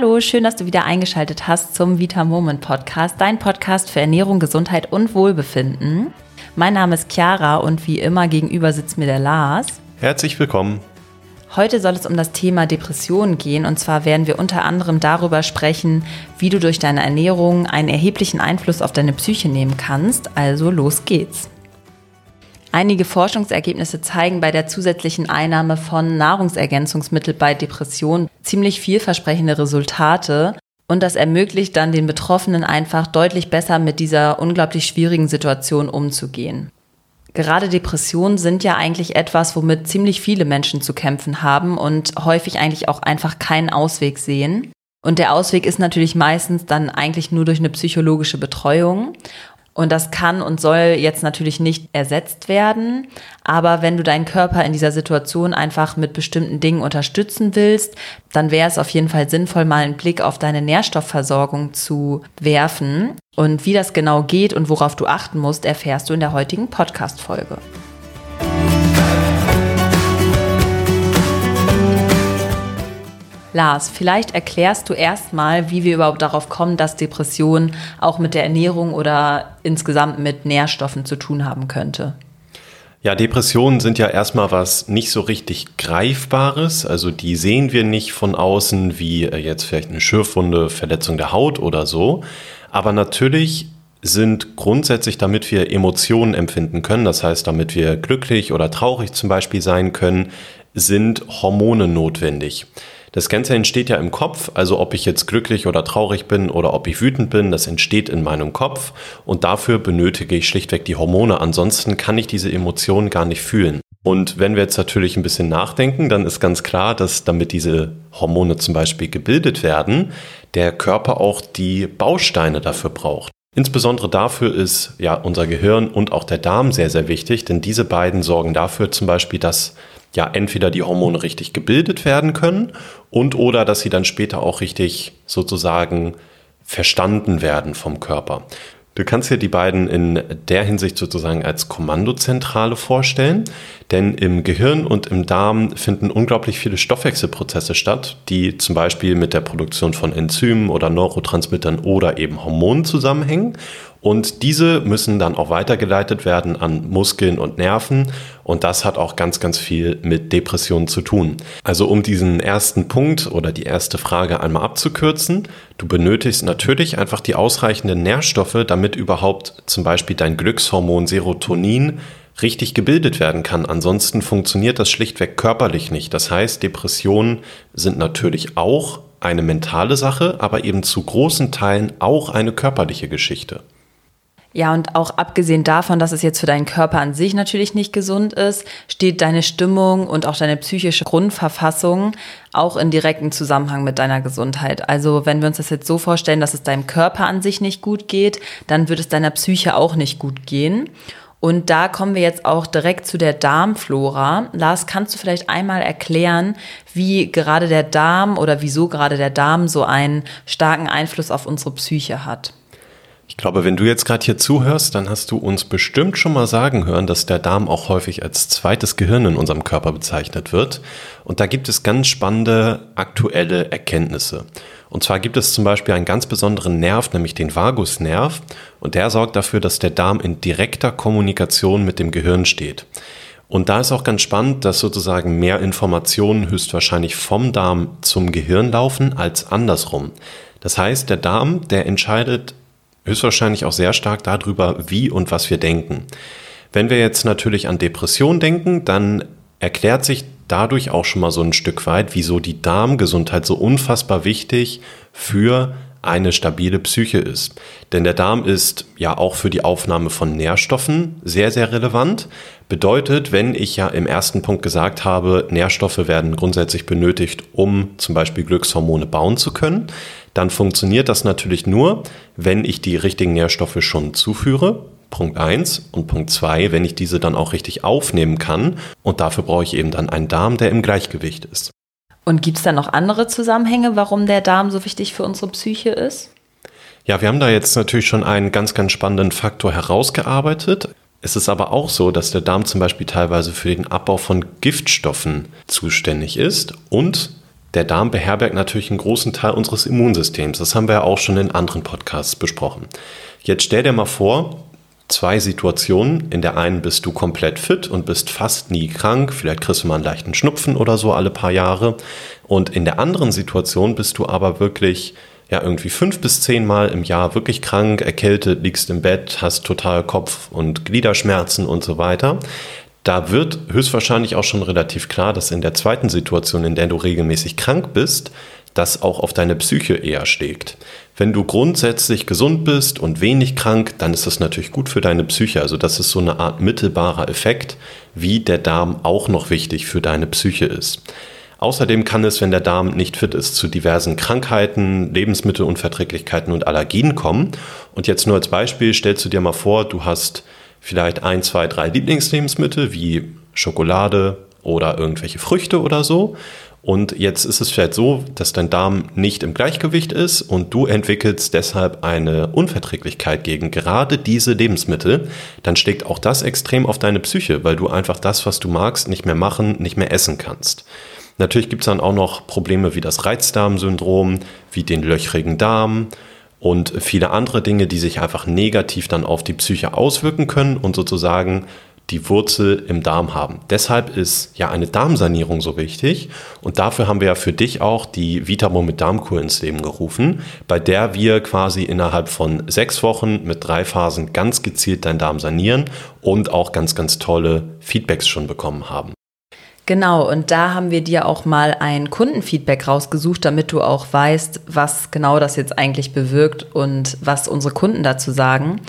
Hallo, schön, dass du wieder eingeschaltet hast zum Vita Moment Podcast, dein Podcast für Ernährung, Gesundheit und Wohlbefinden. Mein Name ist Chiara und wie immer gegenüber sitzt mir der Lars. Herzlich willkommen. Heute soll es um das Thema Depressionen gehen und zwar werden wir unter anderem darüber sprechen, wie du durch deine Ernährung einen erheblichen Einfluss auf deine Psyche nehmen kannst. Also los geht's. Einige Forschungsergebnisse zeigen bei der zusätzlichen Einnahme von Nahrungsergänzungsmitteln bei Depressionen ziemlich vielversprechende Resultate. Und das ermöglicht dann den Betroffenen einfach deutlich besser mit dieser unglaublich schwierigen Situation umzugehen. Gerade Depressionen sind ja eigentlich etwas, womit ziemlich viele Menschen zu kämpfen haben und häufig eigentlich auch einfach keinen Ausweg sehen. Und der Ausweg ist natürlich meistens dann eigentlich nur durch eine psychologische Betreuung. Und das kann und soll jetzt natürlich nicht ersetzt werden. Aber wenn du deinen Körper in dieser Situation einfach mit bestimmten Dingen unterstützen willst, dann wäre es auf jeden Fall sinnvoll, mal einen Blick auf deine Nährstoffversorgung zu werfen. Und wie das genau geht und worauf du achten musst, erfährst du in der heutigen Podcast-Folge. Lars, vielleicht erklärst du erstmal, wie wir überhaupt darauf kommen, dass Depression auch mit der Ernährung oder insgesamt mit Nährstoffen zu tun haben könnte. Ja, Depressionen sind ja erstmal was nicht so richtig Greifbares. Also die sehen wir nicht von außen wie äh, jetzt vielleicht eine Schürfwunde, Verletzung der Haut oder so. Aber natürlich sind grundsätzlich, damit wir Emotionen empfinden können, das heißt, damit wir glücklich oder traurig zum Beispiel sein können, sind Hormone notwendig. Das Ganze entsteht ja im Kopf, also ob ich jetzt glücklich oder traurig bin oder ob ich wütend bin, das entsteht in meinem Kopf und dafür benötige ich schlichtweg die Hormone. Ansonsten kann ich diese Emotionen gar nicht fühlen. Und wenn wir jetzt natürlich ein bisschen nachdenken, dann ist ganz klar, dass damit diese Hormone zum Beispiel gebildet werden, der Körper auch die Bausteine dafür braucht. Insbesondere dafür ist ja unser Gehirn und auch der Darm sehr, sehr wichtig, denn diese beiden sorgen dafür zum Beispiel, dass ja entweder die Hormone richtig gebildet werden können und oder dass sie dann später auch richtig sozusagen verstanden werden vom Körper. Du kannst dir die beiden in der Hinsicht sozusagen als Kommandozentrale vorstellen, denn im Gehirn und im Darm finden unglaublich viele Stoffwechselprozesse statt, die zum Beispiel mit der Produktion von Enzymen oder Neurotransmittern oder eben Hormonen zusammenhängen. Und diese müssen dann auch weitergeleitet werden an Muskeln und Nerven. Und das hat auch ganz, ganz viel mit Depressionen zu tun. Also um diesen ersten Punkt oder die erste Frage einmal abzukürzen, du benötigst natürlich einfach die ausreichenden Nährstoffe, damit überhaupt zum Beispiel dein Glückshormon Serotonin richtig gebildet werden kann. Ansonsten funktioniert das schlichtweg körperlich nicht. Das heißt, Depressionen sind natürlich auch eine mentale Sache, aber eben zu großen Teilen auch eine körperliche Geschichte. Ja, und auch abgesehen davon, dass es jetzt für deinen Körper an sich natürlich nicht gesund ist, steht deine Stimmung und auch deine psychische Grundverfassung auch in direktem Zusammenhang mit deiner Gesundheit. Also wenn wir uns das jetzt so vorstellen, dass es deinem Körper an sich nicht gut geht, dann wird es deiner Psyche auch nicht gut gehen. Und da kommen wir jetzt auch direkt zu der Darmflora. Lars, kannst du vielleicht einmal erklären, wie gerade der Darm oder wieso gerade der Darm so einen starken Einfluss auf unsere Psyche hat? Ich glaube, wenn du jetzt gerade hier zuhörst, dann hast du uns bestimmt schon mal sagen hören, dass der Darm auch häufig als zweites Gehirn in unserem Körper bezeichnet wird. Und da gibt es ganz spannende aktuelle Erkenntnisse. Und zwar gibt es zum Beispiel einen ganz besonderen Nerv, nämlich den Vagusnerv. Und der sorgt dafür, dass der Darm in direkter Kommunikation mit dem Gehirn steht. Und da ist auch ganz spannend, dass sozusagen mehr Informationen höchstwahrscheinlich vom Darm zum Gehirn laufen als andersrum. Das heißt, der Darm, der entscheidet höchstwahrscheinlich auch sehr stark darüber, wie und was wir denken. Wenn wir jetzt natürlich an Depression denken, dann erklärt sich dadurch auch schon mal so ein Stück weit, wieso die Darmgesundheit so unfassbar wichtig für eine stabile Psyche ist. Denn der Darm ist ja auch für die Aufnahme von Nährstoffen sehr, sehr relevant. Bedeutet, wenn ich ja im ersten Punkt gesagt habe, Nährstoffe werden grundsätzlich benötigt, um zum Beispiel Glückshormone bauen zu können, dann funktioniert das natürlich nur, wenn ich die richtigen Nährstoffe schon zuführe. Punkt 1 und Punkt 2, wenn ich diese dann auch richtig aufnehmen kann. Und dafür brauche ich eben dann einen Darm, der im Gleichgewicht ist. Und gibt es da noch andere Zusammenhänge, warum der Darm so wichtig für unsere Psyche ist? Ja, wir haben da jetzt natürlich schon einen ganz, ganz spannenden Faktor herausgearbeitet. Es ist aber auch so, dass der Darm zum Beispiel teilweise für den Abbau von Giftstoffen zuständig ist und der Darm beherbergt natürlich einen großen Teil unseres Immunsystems. Das haben wir ja auch schon in anderen Podcasts besprochen. Jetzt stell dir mal vor, zwei Situationen. In der einen bist du komplett fit und bist fast nie krank. Vielleicht kriegst du mal einen leichten Schnupfen oder so alle paar Jahre. Und in der anderen Situation bist du aber wirklich ja irgendwie fünf bis zehn Mal im Jahr wirklich krank, erkältet, liegst im Bett, hast total Kopf- und Gliederschmerzen und so weiter. Da wird höchstwahrscheinlich auch schon relativ klar, dass in der zweiten Situation, in der du regelmäßig krank bist, das auch auf deine Psyche eher schlägt. Wenn du grundsätzlich gesund bist und wenig krank, dann ist das natürlich gut für deine Psyche. Also das ist so eine Art mittelbarer Effekt, wie der Darm auch noch wichtig für deine Psyche ist. Außerdem kann es, wenn der Darm nicht fit ist, zu diversen Krankheiten, Lebensmittelunverträglichkeiten und Allergien kommen. Und jetzt nur als Beispiel stellst du dir mal vor, du hast vielleicht ein, zwei, drei Lieblingslebensmittel wie Schokolade oder irgendwelche Früchte oder so. Und jetzt ist es vielleicht so, dass dein Darm nicht im Gleichgewicht ist und du entwickelst deshalb eine Unverträglichkeit gegen gerade diese Lebensmittel, dann schlägt auch das extrem auf deine Psyche, weil du einfach das, was du magst, nicht mehr machen, nicht mehr essen kannst. Natürlich gibt es dann auch noch Probleme wie das Reizdarmsyndrom, wie den löchrigen Darm und viele andere Dinge, die sich einfach negativ dann auf die Psyche auswirken können und sozusagen die Wurzel im Darm haben. Deshalb ist ja eine Darmsanierung so wichtig und dafür haben wir ja für dich auch die Vitamo mit Darmkur ins Leben gerufen, bei der wir quasi innerhalb von sechs Wochen mit drei Phasen ganz gezielt deinen Darm sanieren und auch ganz, ganz tolle Feedbacks schon bekommen haben. Genau, und da haben wir dir auch mal ein Kundenfeedback rausgesucht, damit du auch weißt, was genau das jetzt eigentlich bewirkt und was unsere Kunden dazu sagen.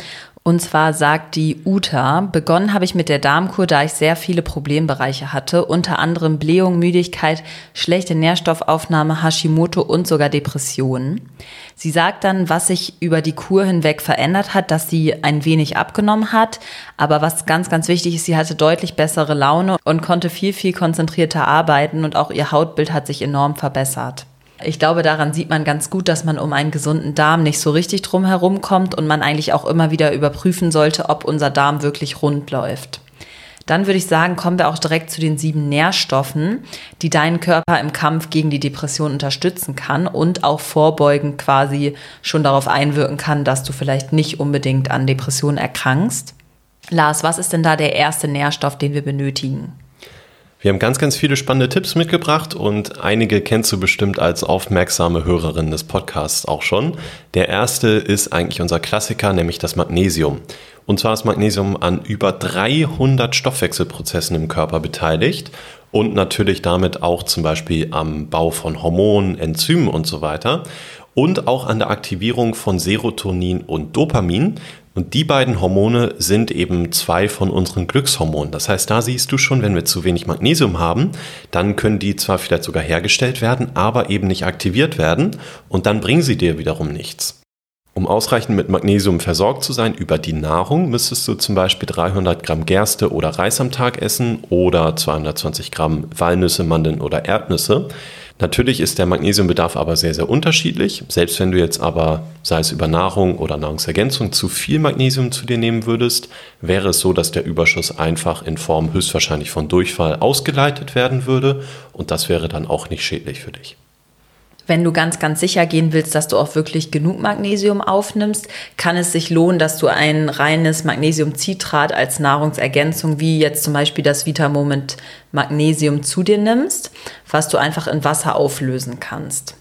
Und zwar sagt die Uta, begonnen habe ich mit der Darmkur, da ich sehr viele Problembereiche hatte, unter anderem Blähung, Müdigkeit, schlechte Nährstoffaufnahme, Hashimoto und sogar Depressionen. Sie sagt dann, was sich über die Kur hinweg verändert hat, dass sie ein wenig abgenommen hat, aber was ganz, ganz wichtig ist, sie hatte deutlich bessere Laune und konnte viel, viel konzentrierter arbeiten und auch ihr Hautbild hat sich enorm verbessert. Ich glaube, daran sieht man ganz gut, dass man um einen gesunden Darm nicht so richtig drum herum kommt und man eigentlich auch immer wieder überprüfen sollte, ob unser Darm wirklich rund läuft. Dann würde ich sagen, kommen wir auch direkt zu den sieben Nährstoffen, die deinen Körper im Kampf gegen die Depression unterstützen kann und auch vorbeugend quasi schon darauf einwirken kann, dass du vielleicht nicht unbedingt an Depressionen erkrankst. Lars, was ist denn da der erste Nährstoff, den wir benötigen? Wir haben ganz, ganz viele spannende Tipps mitgebracht und einige kennst du bestimmt als aufmerksame Hörerin des Podcasts auch schon. Der erste ist eigentlich unser Klassiker, nämlich das Magnesium. Und zwar ist Magnesium an über 300 Stoffwechselprozessen im Körper beteiligt und natürlich damit auch zum Beispiel am Bau von Hormonen, Enzymen und so weiter und auch an der Aktivierung von Serotonin und Dopamin. Und die beiden Hormone sind eben zwei von unseren Glückshormonen. Das heißt, da siehst du schon, wenn wir zu wenig Magnesium haben, dann können die zwar vielleicht sogar hergestellt werden, aber eben nicht aktiviert werden und dann bringen sie dir wiederum nichts. Um ausreichend mit Magnesium versorgt zu sein über die Nahrung, müsstest du zum Beispiel 300 Gramm Gerste oder Reis am Tag essen oder 220 Gramm Walnüsse, Mandeln oder Erdnüsse. Natürlich ist der Magnesiumbedarf aber sehr, sehr unterschiedlich. Selbst wenn du jetzt aber, sei es über Nahrung oder Nahrungsergänzung, zu viel Magnesium zu dir nehmen würdest, wäre es so, dass der Überschuss einfach in Form höchstwahrscheinlich von Durchfall ausgeleitet werden würde und das wäre dann auch nicht schädlich für dich. Wenn du ganz, ganz sicher gehen willst, dass du auch wirklich genug Magnesium aufnimmst, kann es sich lohnen, dass du ein reines Magnesiumcitrat als Nahrungsergänzung, wie jetzt zum Beispiel das Vitamoment Magnesium zu dir nimmst, was du einfach in Wasser auflösen kannst.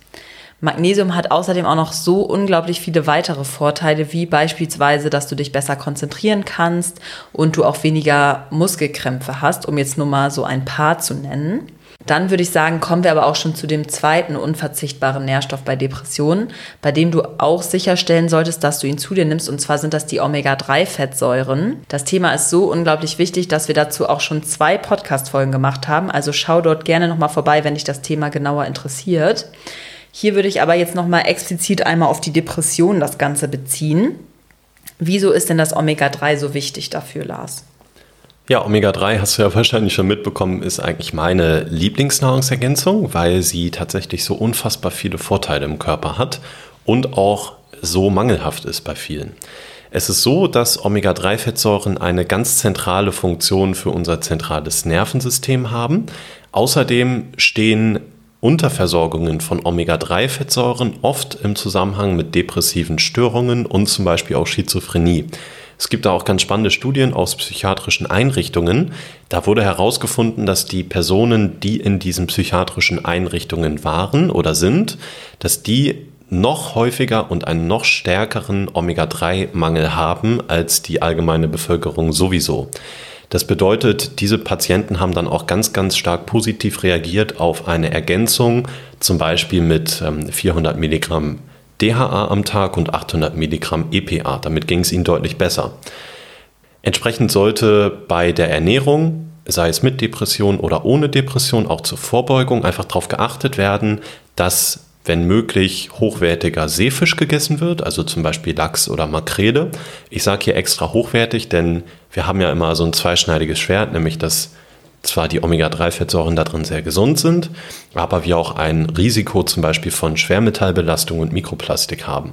Magnesium hat außerdem auch noch so unglaublich viele weitere Vorteile, wie beispielsweise, dass du dich besser konzentrieren kannst und du auch weniger Muskelkrämpfe hast, um jetzt nur mal so ein paar zu nennen. Dann würde ich sagen, kommen wir aber auch schon zu dem zweiten unverzichtbaren Nährstoff bei Depressionen, bei dem du auch sicherstellen solltest, dass du ihn zu dir nimmst. Und zwar sind das die Omega-3-Fettsäuren. Das Thema ist so unglaublich wichtig, dass wir dazu auch schon zwei Podcast-Folgen gemacht haben. Also schau dort gerne nochmal vorbei, wenn dich das Thema genauer interessiert. Hier würde ich aber jetzt nochmal explizit einmal auf die Depression das Ganze beziehen. Wieso ist denn das Omega-3 so wichtig dafür, Lars? Ja, Omega-3 hast du ja wahrscheinlich schon mitbekommen, ist eigentlich meine Lieblingsnahrungsergänzung, weil sie tatsächlich so unfassbar viele Vorteile im Körper hat und auch so mangelhaft ist bei vielen. Es ist so, dass Omega-3-Fettsäuren eine ganz zentrale Funktion für unser zentrales Nervensystem haben. Außerdem stehen Unterversorgungen von Omega-3-Fettsäuren oft im Zusammenhang mit depressiven Störungen und zum Beispiel auch Schizophrenie. Es gibt da auch ganz spannende Studien aus psychiatrischen Einrichtungen. Da wurde herausgefunden, dass die Personen, die in diesen psychiatrischen Einrichtungen waren oder sind, dass die noch häufiger und einen noch stärkeren Omega-3-Mangel haben als die allgemeine Bevölkerung sowieso. Das bedeutet, diese Patienten haben dann auch ganz, ganz stark positiv reagiert auf eine Ergänzung, zum Beispiel mit 400 ähm, Milligramm DHA am Tag und 800 Milligramm EPA. Damit ging es ihnen deutlich besser. Entsprechend sollte bei der Ernährung, sei es mit Depression oder ohne Depression, auch zur Vorbeugung einfach darauf geachtet werden, dass wenn möglich hochwertiger Seefisch gegessen wird, also zum Beispiel Lachs oder Makrele. Ich sage hier extra hochwertig, denn wir haben ja immer so ein zweischneidiges Schwert, nämlich dass zwar die Omega-3-Fettsäuren da drin sehr gesund sind, aber wir auch ein Risiko zum Beispiel von Schwermetallbelastung und Mikroplastik haben.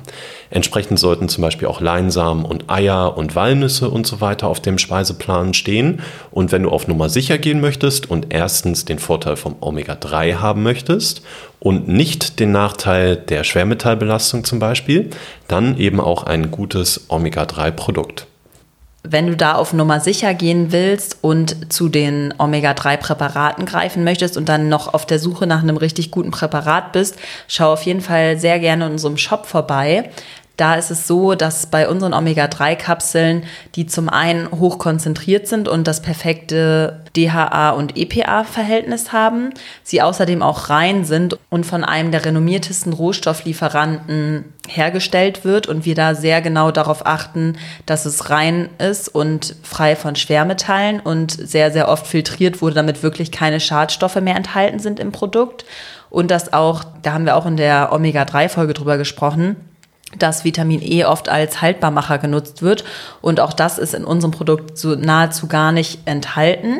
Entsprechend sollten zum Beispiel auch Leinsamen und Eier und Walnüsse und so weiter auf dem Speiseplan stehen. Und wenn du auf Nummer sicher gehen möchtest und erstens den Vorteil vom Omega-3 haben möchtest und nicht den Nachteil der Schwermetallbelastung zum Beispiel, dann eben auch ein gutes Omega-3-Produkt wenn du da auf Nummer sicher gehen willst und zu den Omega-3-Präparaten greifen möchtest und dann noch auf der Suche nach einem richtig guten Präparat bist, schau auf jeden Fall sehr gerne in unserem Shop vorbei. Da ist es so, dass bei unseren Omega-3-Kapseln, die zum einen hoch konzentriert sind und das perfekte DHA und EPA-Verhältnis haben, sie außerdem auch rein sind und von einem der renommiertesten Rohstofflieferanten hergestellt wird und wir da sehr genau darauf achten, dass es rein ist und frei von Schwermetallen und sehr, sehr oft filtriert wurde, damit wirklich keine Schadstoffe mehr enthalten sind im Produkt. Und das auch, da haben wir auch in der Omega-3-Folge drüber gesprochen, dass Vitamin E oft als Haltbarmacher genutzt wird. Und auch das ist in unserem Produkt so nahezu gar nicht enthalten.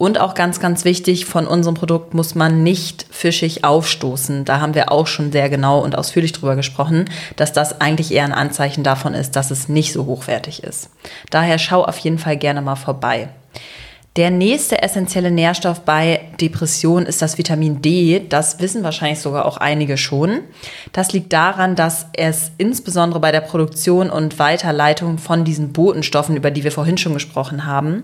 Und auch ganz, ganz wichtig, von unserem Produkt muss man nicht fischig aufstoßen. Da haben wir auch schon sehr genau und ausführlich drüber gesprochen, dass das eigentlich eher ein Anzeichen davon ist, dass es nicht so hochwertig ist. Daher schau auf jeden Fall gerne mal vorbei. Der nächste essentielle Nährstoff bei Depression ist das Vitamin D. Das wissen wahrscheinlich sogar auch einige schon. Das liegt daran, dass es insbesondere bei der Produktion und Weiterleitung von diesen Botenstoffen, über die wir vorhin schon gesprochen haben,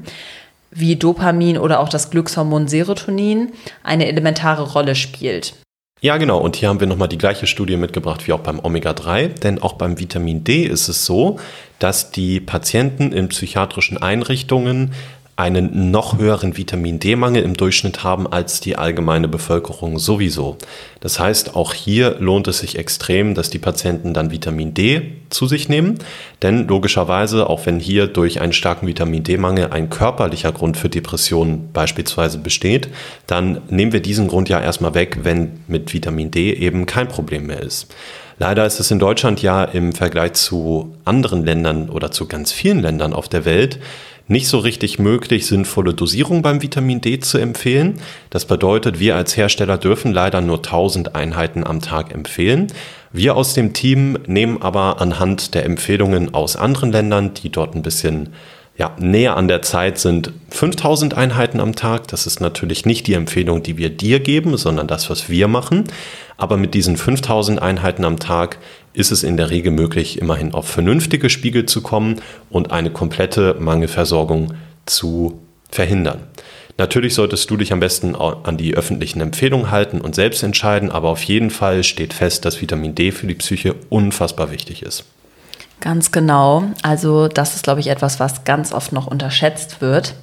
wie Dopamin oder auch das Glückshormon Serotonin, eine elementare Rolle spielt. Ja, genau. Und hier haben wir nochmal die gleiche Studie mitgebracht wie auch beim Omega-3. Denn auch beim Vitamin D ist es so, dass die Patienten in psychiatrischen Einrichtungen einen noch höheren Vitamin D-Mangel im Durchschnitt haben als die allgemeine Bevölkerung sowieso. Das heißt, auch hier lohnt es sich extrem, dass die Patienten dann Vitamin D zu sich nehmen, denn logischerweise, auch wenn hier durch einen starken Vitamin D-Mangel ein körperlicher Grund für Depressionen beispielsweise besteht, dann nehmen wir diesen Grund ja erstmal weg, wenn mit Vitamin D eben kein Problem mehr ist. Leider ist es in Deutschland ja im Vergleich zu anderen Ländern oder zu ganz vielen Ländern auf der Welt nicht so richtig möglich, sinnvolle Dosierung beim Vitamin D zu empfehlen. Das bedeutet, wir als Hersteller dürfen leider nur 1000 Einheiten am Tag empfehlen. Wir aus dem Team nehmen aber anhand der Empfehlungen aus anderen Ländern, die dort ein bisschen ja, näher an der Zeit sind 5000 Einheiten am Tag. Das ist natürlich nicht die Empfehlung, die wir dir geben, sondern das, was wir machen. Aber mit diesen 5000 Einheiten am Tag ist es in der Regel möglich, immerhin auf vernünftige Spiegel zu kommen und eine komplette Mangelversorgung zu verhindern. Natürlich solltest du dich am besten an die öffentlichen Empfehlungen halten und selbst entscheiden, aber auf jeden Fall steht fest, dass Vitamin D für die Psyche unfassbar wichtig ist. Ganz genau. Also das ist, glaube ich, etwas, was ganz oft noch unterschätzt wird.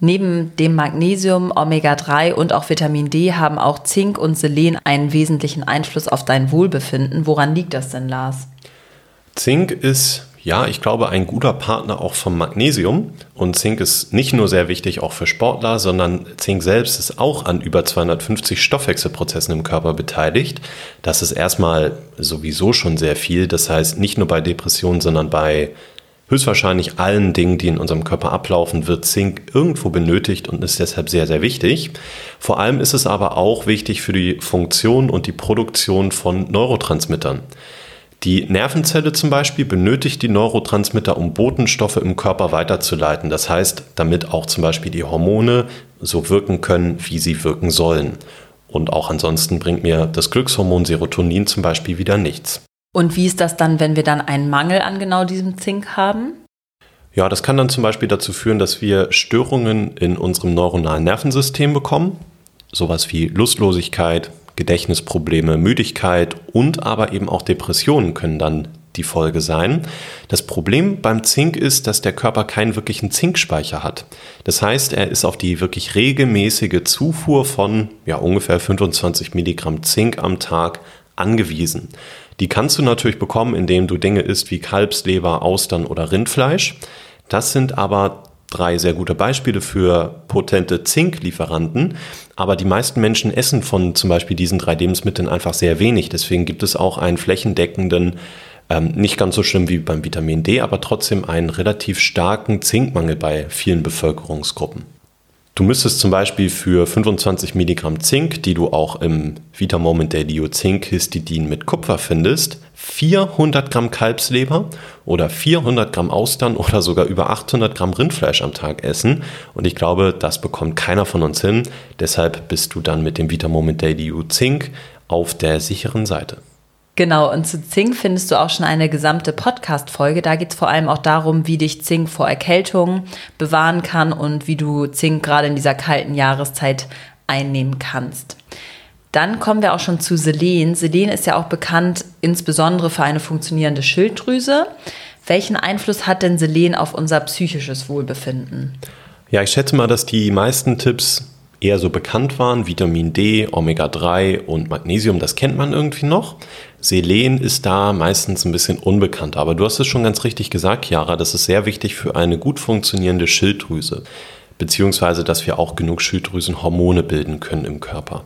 Neben dem Magnesium, Omega-3 und auch Vitamin D haben auch Zink und Selen einen wesentlichen Einfluss auf dein Wohlbefinden. Woran liegt das denn, Lars? Zink ist ja, ich glaube, ein guter Partner auch vom Magnesium. Und Zink ist nicht nur sehr wichtig auch für Sportler, sondern Zink selbst ist auch an über 250 Stoffwechselprozessen im Körper beteiligt. Das ist erstmal sowieso schon sehr viel. Das heißt, nicht nur bei Depressionen, sondern bei höchstwahrscheinlich allen Dingen, die in unserem Körper ablaufen, wird Zink irgendwo benötigt und ist deshalb sehr, sehr wichtig. Vor allem ist es aber auch wichtig für die Funktion und die Produktion von Neurotransmittern. Die Nervenzelle zum Beispiel benötigt die Neurotransmitter, um Botenstoffe im Körper weiterzuleiten. Das heißt, damit auch zum Beispiel die Hormone so wirken können, wie sie wirken sollen. Und auch ansonsten bringt mir das Glückshormon Serotonin zum Beispiel wieder nichts. Und wie ist das dann, wenn wir dann einen Mangel an genau diesem Zink haben? Ja, das kann dann zum Beispiel dazu führen, dass wir Störungen in unserem neuronalen Nervensystem bekommen. Sowas wie Lustlosigkeit, Gedächtnisprobleme, Müdigkeit und aber eben auch Depressionen können dann die Folge sein. Das Problem beim Zink ist, dass der Körper keinen wirklichen Zinkspeicher hat. Das heißt, er ist auf die wirklich regelmäßige Zufuhr von ja, ungefähr 25 Milligramm Zink am Tag angewiesen. Die kannst du natürlich bekommen, indem du Dinge isst wie Kalbsleber, Austern oder Rindfleisch. Das sind aber drei sehr gute Beispiele für potente Zinklieferanten. Aber die meisten Menschen essen von zum Beispiel diesen drei Lebensmitteln einfach sehr wenig. Deswegen gibt es auch einen flächendeckenden, ähm, nicht ganz so schlimm wie beim Vitamin D, aber trotzdem einen relativ starken Zinkmangel bei vielen Bevölkerungsgruppen. Du müsstest zum Beispiel für 25 Milligramm Zink, die du auch im Vitamoment der Histidin mit Kupfer findest, 400 Gramm Kalbsleber oder 400 Gramm Austern oder sogar über 800 Gramm Rindfleisch am Tag essen. Und ich glaube, das bekommt keiner von uns hin. Deshalb bist du dann mit dem Vitamoment Daily Zink auf der sicheren Seite. Genau, und zu Zink findest du auch schon eine gesamte Podcast-Folge. Da geht es vor allem auch darum, wie dich Zink vor Erkältung bewahren kann und wie du Zink gerade in dieser kalten Jahreszeit einnehmen kannst. Dann kommen wir auch schon zu Selen. Selen ist ja auch bekannt insbesondere für eine funktionierende Schilddrüse. Welchen Einfluss hat denn Selen auf unser psychisches Wohlbefinden? Ja, ich schätze mal, dass die meisten Tipps eher so bekannt waren. Vitamin D, Omega-3 und Magnesium, das kennt man irgendwie noch. Selen ist da meistens ein bisschen unbekannt, aber du hast es schon ganz richtig gesagt, Chiara, das ist sehr wichtig für eine gut funktionierende Schilddrüse, beziehungsweise dass wir auch genug Schilddrüsenhormone bilden können im Körper.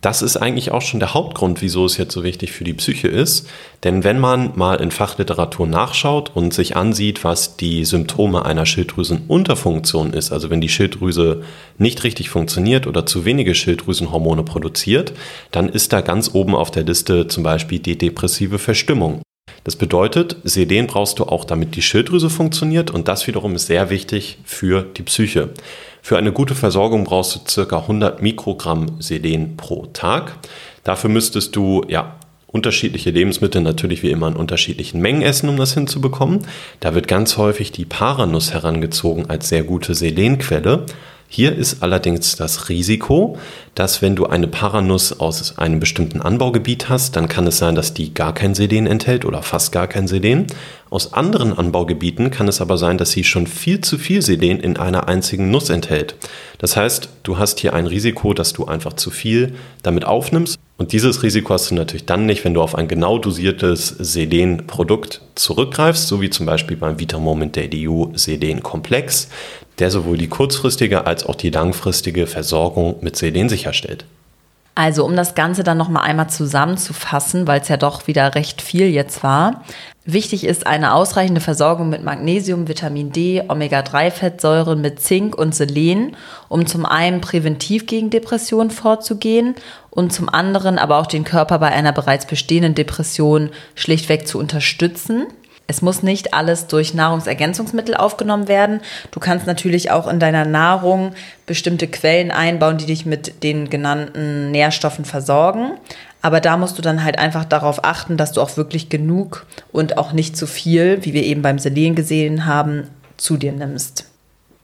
Das ist eigentlich auch schon der Hauptgrund, wieso es jetzt so wichtig für die Psyche ist. Denn wenn man mal in Fachliteratur nachschaut und sich ansieht, was die Symptome einer Schilddrüsenunterfunktion ist, also wenn die Schilddrüse nicht richtig funktioniert oder zu wenige Schilddrüsenhormone produziert, dann ist da ganz oben auf der Liste zum Beispiel die depressive Verstimmung. Das bedeutet, Selen brauchst du auch, damit die Schilddrüse funktioniert und das wiederum ist sehr wichtig für die Psyche. Für eine gute Versorgung brauchst du ca. 100 Mikrogramm Selen pro Tag. Dafür müsstest du ja unterschiedliche Lebensmittel natürlich wie immer in unterschiedlichen Mengen essen, um das hinzubekommen. Da wird ganz häufig die Paranuss herangezogen als sehr gute Selenquelle. Hier ist allerdings das Risiko, dass wenn du eine Paranuss aus einem bestimmten Anbaugebiet hast, dann kann es sein, dass die gar kein Selen enthält oder fast gar kein Selen. Aus anderen Anbaugebieten kann es aber sein, dass sie schon viel zu viel Selen in einer einzigen Nuss enthält. Das heißt, du hast hier ein Risiko, dass du einfach zu viel damit aufnimmst. Und dieses Risiko hast du natürlich dann nicht, wenn du auf ein genau dosiertes Selen-Produkt zurückgreifst, so wie zum Beispiel beim Vitamoment Daily U Selen-Komplex der sowohl die kurzfristige als auch die langfristige Versorgung mit Selen sicherstellt. Also um das Ganze dann nochmal einmal zusammenzufassen, weil es ja doch wieder recht viel jetzt war. Wichtig ist eine ausreichende Versorgung mit Magnesium, Vitamin D, Omega-3-Fettsäuren mit Zink und Selen, um zum einen präventiv gegen Depressionen vorzugehen und zum anderen aber auch den Körper bei einer bereits bestehenden Depression schlichtweg zu unterstützen. Es muss nicht alles durch Nahrungsergänzungsmittel aufgenommen werden. Du kannst natürlich auch in deiner Nahrung bestimmte Quellen einbauen, die dich mit den genannten Nährstoffen versorgen. Aber da musst du dann halt einfach darauf achten, dass du auch wirklich genug und auch nicht zu viel, wie wir eben beim Selen gesehen haben, zu dir nimmst.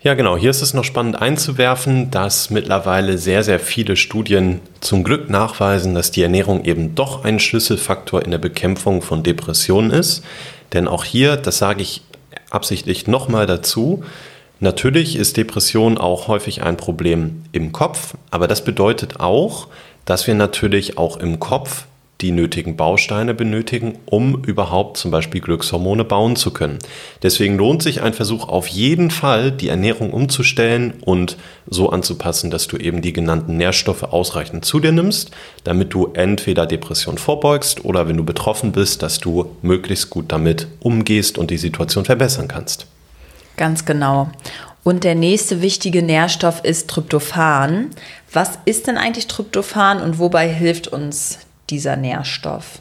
Ja, genau. Hier ist es noch spannend einzuwerfen, dass mittlerweile sehr, sehr viele Studien zum Glück nachweisen, dass die Ernährung eben doch ein Schlüsselfaktor in der Bekämpfung von Depressionen ist. Denn auch hier, das sage ich absichtlich nochmal dazu, natürlich ist Depression auch häufig ein Problem im Kopf, aber das bedeutet auch, dass wir natürlich auch im Kopf die nötigen Bausteine benötigen, um überhaupt zum Beispiel Glückshormone bauen zu können. Deswegen lohnt sich ein Versuch auf jeden Fall, die Ernährung umzustellen und so anzupassen, dass du eben die genannten Nährstoffe ausreichend zu dir nimmst, damit du entweder Depression vorbeugst oder wenn du betroffen bist, dass du möglichst gut damit umgehst und die Situation verbessern kannst. Ganz genau. Und der nächste wichtige Nährstoff ist Tryptophan. Was ist denn eigentlich Tryptophan und wobei hilft uns dieser Nährstoff?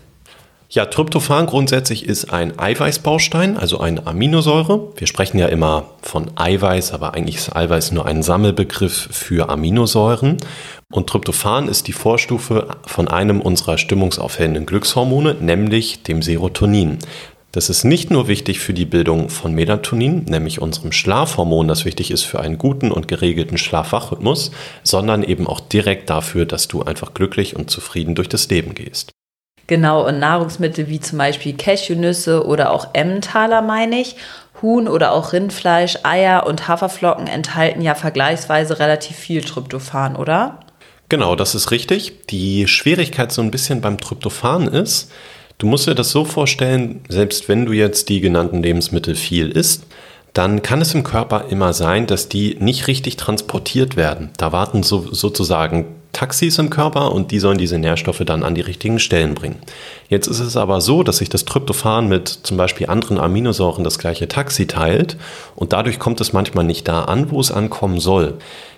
Ja, Tryptophan grundsätzlich ist ein Eiweißbaustein, also eine Aminosäure. Wir sprechen ja immer von Eiweiß, aber eigentlich ist Eiweiß nur ein Sammelbegriff für Aminosäuren. Und Tryptophan ist die Vorstufe von einem unserer stimmungsaufhellenden Glückshormone, nämlich dem Serotonin. Das ist nicht nur wichtig für die Bildung von Melatonin, nämlich unserem Schlafhormon, das wichtig ist für einen guten und geregelten Schlafwachrhythmus, sondern eben auch direkt dafür, dass du einfach glücklich und zufrieden durch das Leben gehst. Genau, und Nahrungsmittel wie zum Beispiel Cashewnüsse oder auch Emmentaler meine ich. Huhn oder auch Rindfleisch, Eier und Haferflocken enthalten ja vergleichsweise relativ viel Tryptophan, oder? Genau, das ist richtig. Die Schwierigkeit so ein bisschen beim Tryptophan ist, du musst dir das so vorstellen, selbst wenn du jetzt die genannten Lebensmittel viel isst, dann kann es im Körper immer sein, dass die nicht richtig transportiert werden. Da warten so, sozusagen Taxis im Körper und die sollen diese Nährstoffe dann an die richtigen Stellen bringen. Jetzt ist es aber so, dass sich das Tryptophan mit zum Beispiel anderen Aminosäuren das gleiche Taxi teilt und dadurch kommt es manchmal nicht da an, wo es ankommen soll.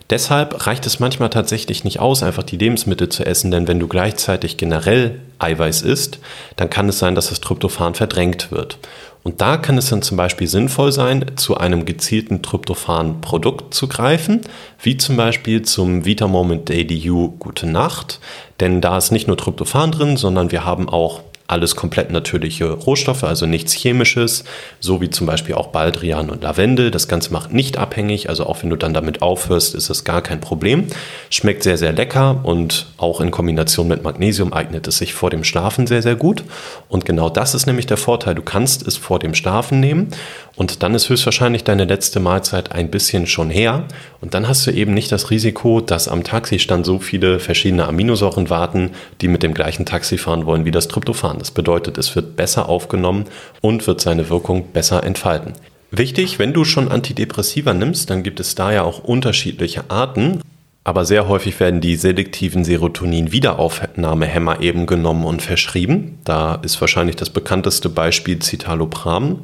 Deshalb reicht es manchmal tatsächlich nicht aus, einfach die Lebensmittel zu essen, denn wenn du gleichzeitig generell Eiweiß isst, dann kann es sein, dass das Tryptophan verdrängt wird. Und da kann es dann zum Beispiel sinnvoll sein, zu einem gezielten Tryptophan-Produkt zu greifen, wie zum Beispiel zum Vitamoment Daily U Gute Nacht. Denn da ist nicht nur Tryptophan drin, sondern wir haben auch alles komplett natürliche Rohstoffe, also nichts Chemisches, so wie zum Beispiel auch Baldrian und Lavendel. Das Ganze macht nicht abhängig, also auch wenn du dann damit aufhörst, ist es gar kein Problem. Schmeckt sehr, sehr lecker und auch in Kombination mit Magnesium eignet es sich vor dem Schlafen sehr, sehr gut. Und genau das ist nämlich der Vorteil. Du kannst es vor dem Schlafen nehmen und dann ist höchstwahrscheinlich deine letzte Mahlzeit ein bisschen schon her. Und dann hast du eben nicht das Risiko, dass am Taxistand so viele verschiedene Aminosäuren warten, die mit dem gleichen Taxi fahren wollen wie das Tryptophan. Das bedeutet, es wird besser aufgenommen und wird seine Wirkung besser entfalten. Wichtig, wenn du schon Antidepressiva nimmst, dann gibt es da ja auch unterschiedliche Arten. Aber sehr häufig werden die selektiven Serotonin-Wiederaufnahmehämmer eben genommen und verschrieben. Da ist wahrscheinlich das bekannteste Beispiel Citalopram.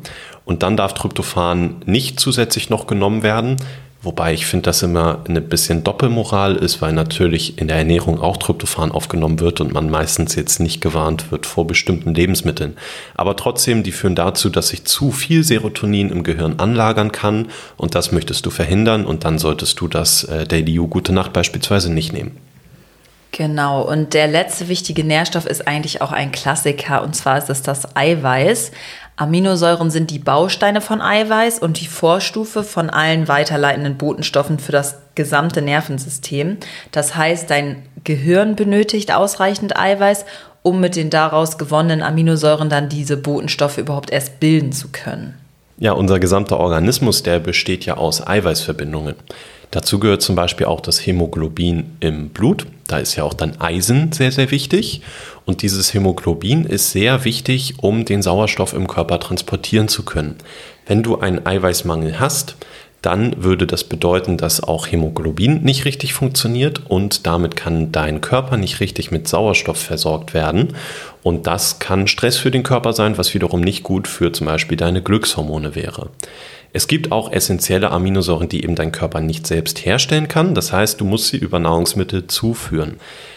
Und dann darf Tryptophan nicht zusätzlich noch genommen werden. Wobei ich finde, dass immer eine bisschen Doppelmoral ist, weil natürlich in der Ernährung auch Tryptophan aufgenommen wird und man meistens jetzt nicht gewarnt wird vor bestimmten Lebensmitteln. Aber trotzdem, die führen dazu, dass sich zu viel Serotonin im Gehirn anlagern kann und das möchtest du verhindern und dann solltest du das äh, Daily U Gute Nacht beispielsweise nicht nehmen. Genau, und der letzte wichtige Nährstoff ist eigentlich auch ein Klassiker und zwar ist es das Eiweiß. Aminosäuren sind die Bausteine von Eiweiß und die Vorstufe von allen weiterleitenden Botenstoffen für das gesamte Nervensystem. Das heißt, dein Gehirn benötigt ausreichend Eiweiß, um mit den daraus gewonnenen Aminosäuren dann diese Botenstoffe überhaupt erst bilden zu können. Ja, unser gesamter Organismus, der besteht ja aus Eiweißverbindungen. Dazu gehört zum Beispiel auch das Hämoglobin im Blut. Da ist ja auch dann Eisen sehr, sehr wichtig. Und dieses Hämoglobin ist sehr wichtig, um den Sauerstoff im Körper transportieren zu können. Wenn du einen Eiweißmangel hast, dann würde das bedeuten, dass auch Hämoglobin nicht richtig funktioniert und damit kann dein Körper nicht richtig mit Sauerstoff versorgt werden. Und das kann Stress für den Körper sein, was wiederum nicht gut für zum Beispiel deine Glückshormone wäre. Es gibt auch essentielle Aminosäuren, die eben dein Körper nicht selbst herstellen kann. Das heißt, du musst sie über Nahrungsmittel zuführen.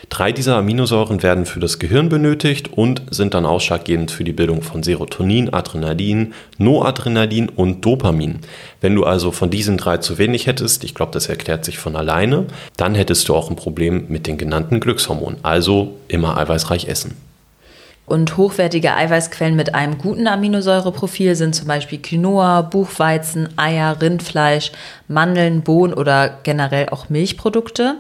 Drei dieser Aminosäuren werden für das Gehirn benötigt und sind dann ausschlaggebend für die Bildung von Serotonin, Adrenalin, Noadrenalin und Dopamin. Wenn du also von diesen drei zu wenig hättest, ich glaube, das erklärt sich von alleine, dann hättest du auch ein Problem mit den genannten Glückshormonen. Also immer eiweißreich essen. Und hochwertige Eiweißquellen mit einem guten Aminosäureprofil sind zum Beispiel Quinoa, Buchweizen, Eier, Rindfleisch, Mandeln, Bohnen oder generell auch Milchprodukte.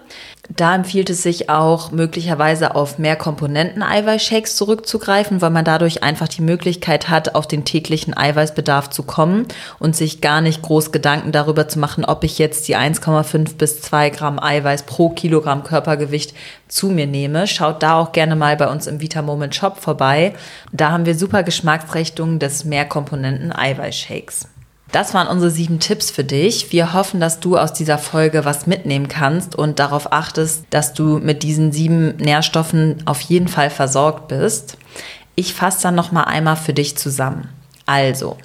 Da empfiehlt es sich auch möglicherweise auf mehr Komponenten Eiweißshakes zurückzugreifen, weil man dadurch einfach die Möglichkeit hat, auf den täglichen Eiweißbedarf zu kommen und sich gar nicht groß Gedanken darüber zu machen, ob ich jetzt die 1,5 bis 2 Gramm Eiweiß pro Kilogramm Körpergewicht zu mir nehme. Schaut da auch gerne mal bei uns im Vita Moment Shop vorbei. Da haben wir super Geschmacksrichtungen des Mehrkomponenten Eiweißshakes. Das waren unsere sieben Tipps für dich. Wir hoffen, dass du aus dieser Folge was mitnehmen kannst und darauf achtest, dass du mit diesen sieben Nährstoffen auf jeden Fall versorgt bist. Ich fasse dann noch mal einmal für dich zusammen. Also,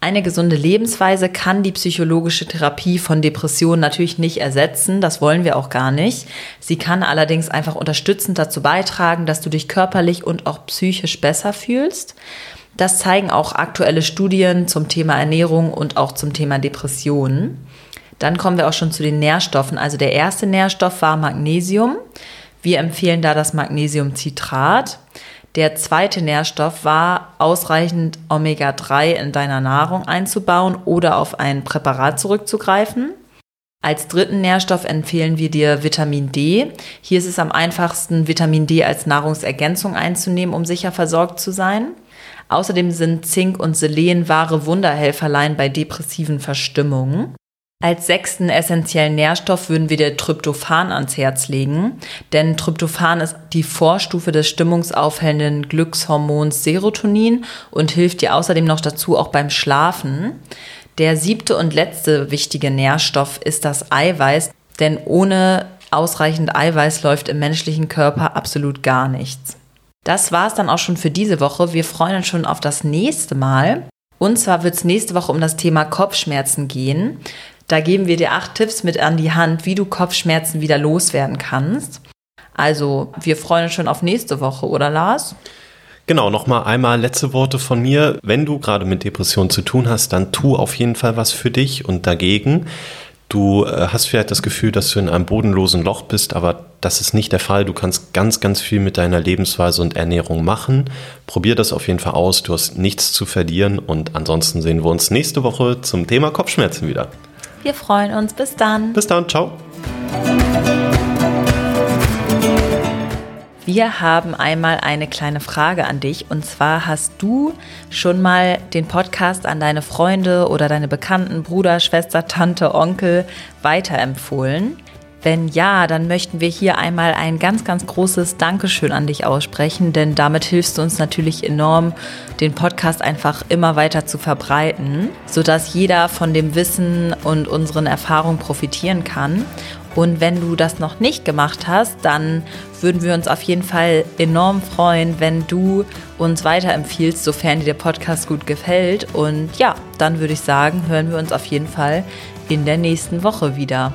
eine gesunde Lebensweise kann die psychologische Therapie von Depressionen natürlich nicht ersetzen, das wollen wir auch gar nicht. Sie kann allerdings einfach unterstützend dazu beitragen, dass du dich körperlich und auch psychisch besser fühlst. Das zeigen auch aktuelle Studien zum Thema Ernährung und auch zum Thema Depressionen. Dann kommen wir auch schon zu den Nährstoffen. Also der erste Nährstoff war Magnesium. Wir empfehlen da das Magnesiumcitrat. Der zweite Nährstoff war, ausreichend Omega-3 in deiner Nahrung einzubauen oder auf ein Präparat zurückzugreifen. Als dritten Nährstoff empfehlen wir dir Vitamin D. Hier ist es am einfachsten, Vitamin D als Nahrungsergänzung einzunehmen, um sicher versorgt zu sein. Außerdem sind Zink und Selen wahre Wunderhelferlein bei depressiven Verstimmungen. Als sechsten essentiellen Nährstoff würden wir dir Tryptophan ans Herz legen, denn Tryptophan ist die Vorstufe des stimmungsaufhellenden Glückshormons Serotonin und hilft dir außerdem noch dazu auch beim Schlafen. Der siebte und letzte wichtige Nährstoff ist das Eiweiß, denn ohne ausreichend Eiweiß läuft im menschlichen Körper absolut gar nichts. Das war es dann auch schon für diese Woche. Wir freuen uns schon auf das nächste Mal. Und zwar wird es nächste Woche um das Thema Kopfschmerzen gehen. Da geben wir dir acht Tipps mit an die Hand, wie du Kopfschmerzen wieder loswerden kannst. Also, wir freuen uns schon auf nächste Woche, oder Lars? Genau, nochmal einmal letzte Worte von mir. Wenn du gerade mit Depressionen zu tun hast, dann tu auf jeden Fall was für dich und dagegen. Du äh, hast vielleicht das Gefühl, dass du in einem bodenlosen Loch bist, aber das ist nicht der Fall. Du kannst ganz, ganz viel mit deiner Lebensweise und Ernährung machen. Probier das auf jeden Fall aus. Du hast nichts zu verlieren und ansonsten sehen wir uns nächste Woche zum Thema Kopfschmerzen wieder. Wir freuen uns. Bis dann. Bis dann. Ciao. Wir haben einmal eine kleine Frage an dich. Und zwar hast du schon mal den Podcast an deine Freunde oder deine Bekannten, Bruder, Schwester, Tante, Onkel weiterempfohlen? Wenn ja, dann möchten wir hier einmal ein ganz, ganz großes Dankeschön an dich aussprechen, denn damit hilfst du uns natürlich enorm, den Podcast einfach immer weiter zu verbreiten, sodass jeder von dem Wissen und unseren Erfahrungen profitieren kann. Und wenn du das noch nicht gemacht hast, dann würden wir uns auf jeden Fall enorm freuen, wenn du uns weiterempfiehlst, sofern dir der Podcast gut gefällt. Und ja, dann würde ich sagen, hören wir uns auf jeden Fall in der nächsten Woche wieder.